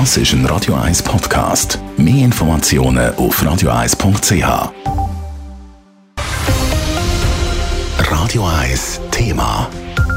Das ist ein Radio 1 Podcast. Mehr Informationen auf radio1.ch. Radio 1 Thema.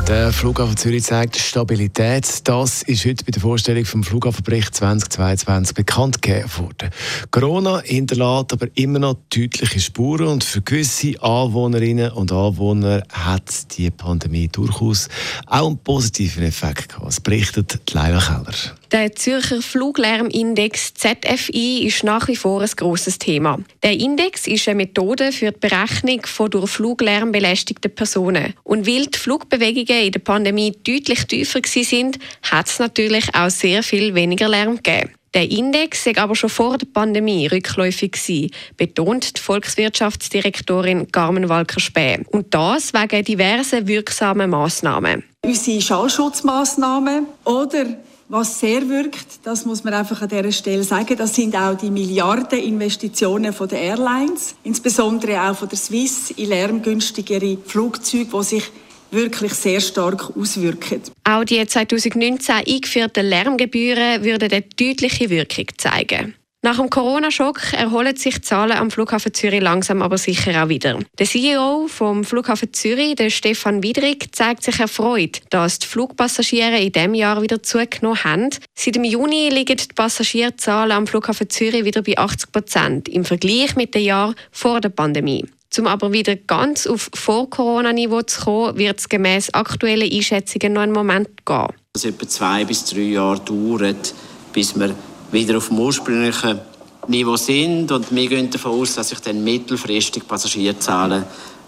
Der Flughafen Zürich zeigt Stabilität. Das ist heute bei der Vorstellung vom Flughafenbericht 2022 bekannt gegeben worden. Corona hinterlässt aber immer noch deutliche Spuren und für gewisse Anwohnerinnen und Anwohner hat die Pandemie durchaus auch einen positiven Effekt gehabt. Das berichtet Leila Keller. Der Zürcher Fluglärmindex ZFI ist nach wie vor ein grosses Thema. Der Index ist eine Methode für die Berechnung von durch Fluglärm belästigten Personen. Und weil die Flugbewegungen in der Pandemie deutlich tiefer sind, hat es natürlich auch sehr viel weniger Lärm gegeben. Der Index war aber schon vor der Pandemie rückläufig gewesen, betont die Volkswirtschaftsdirektorin Carmen Walker-Späh. Und das wegen diversen wirksamen Massnahmen. Unsere Schallschutzmaßnahmen oder was sehr wirkt, das muss man einfach an dieser Stelle sagen, das sind auch die Milliardeninvestitionen von der Airlines, insbesondere auch von der Swiss in lärmgünstigere Flugzeuge, die sich wirklich sehr stark auswirken. Auch die 2019 eingeführten Lärmgebühren würden eine deutliche Wirkung zeigen. Nach dem Corona-Schock erholen sich die Zahlen am Flughafen Zürich langsam aber sicher auch wieder. Der CEO vom Flughafen Zürich, der Stefan Widrig, zeigt sich erfreut, dass die Flugpassagiere in diesem Jahr wieder zugenommen haben. Seit dem Juni liegen die Passagierzahlen am Flughafen Zürich wieder bei 80 Prozent im Vergleich mit dem Jahr vor der Pandemie. Um aber wieder ganz auf Vor-Corona-Niveau zu kommen, wird es gemäss aktuellen Einschätzungen noch einen Moment gehen. Es etwa zwei bis drei Jahre dauert, bis wir wieder auf dem ursprünglichen Niveau sind. Und wir gehen davon aus, dass sich dann mittelfristig Passagierzahlen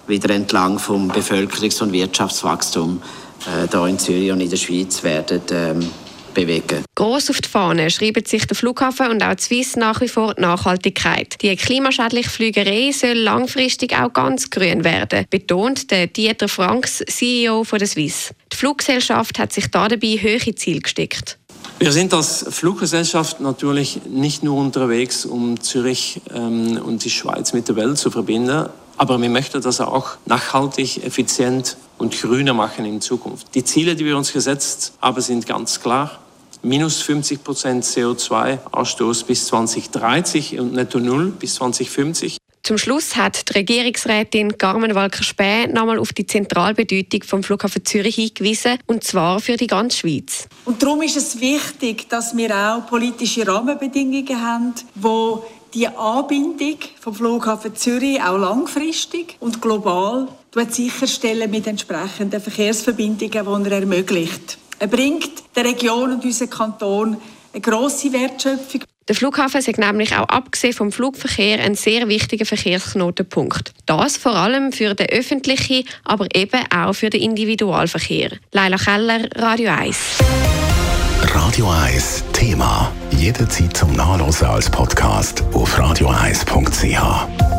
wieder entlang vom Bevölkerungs- und Wirtschaftswachstum äh, hier in Zürich und in der Schweiz werden ähm, bewegen. Gross auf die Fahne schreiben sich der Flughafen und auch die Swiss nach wie vor die Nachhaltigkeit. Die klimaschädliche Flügerei soll langfristig auch ganz grün werden, betont der Dieter Franks, CEO von der Swiss. Die Fluggesellschaft hat sich dabei hohe Ziele gesteckt. Wir sind als Fluggesellschaft natürlich nicht nur unterwegs, um Zürich ähm, und die Schweiz mit der Welt zu verbinden, aber wir möchten das auch nachhaltig, effizient und grüner machen in Zukunft. Die Ziele, die wir uns gesetzt haben, sind ganz klar. Minus 50 Prozent CO2-Ausstoß bis 2030 und netto Null bis 2050. Zum Schluss hat die Regierungsrätin Carmen Walker-Späh nochmal auf die Zentralbedeutung vom Flughafen Zürich hingewiesen, und zwar für die ganze Schweiz. Und darum ist es wichtig, dass wir auch politische Rahmenbedingungen haben, wo die Anbindung vom Flughafen Zürich auch langfristig und global sicherstellen mit entsprechenden Verkehrsverbindungen, die er ermöglicht. Er bringt der Region und unserem Kanton eine grosse Wertschöpfung. Der Flughafen ist nämlich auch abgesehen vom Flugverkehr ein sehr wichtiger Verkehrsknotenpunkt. Das vor allem für den öffentlichen, aber eben auch für den Individualverkehr. Leila Keller, Radio 1. Radio 1 Thema. Jederzeit zum Nachlesen als Podcast auf radio1.ch.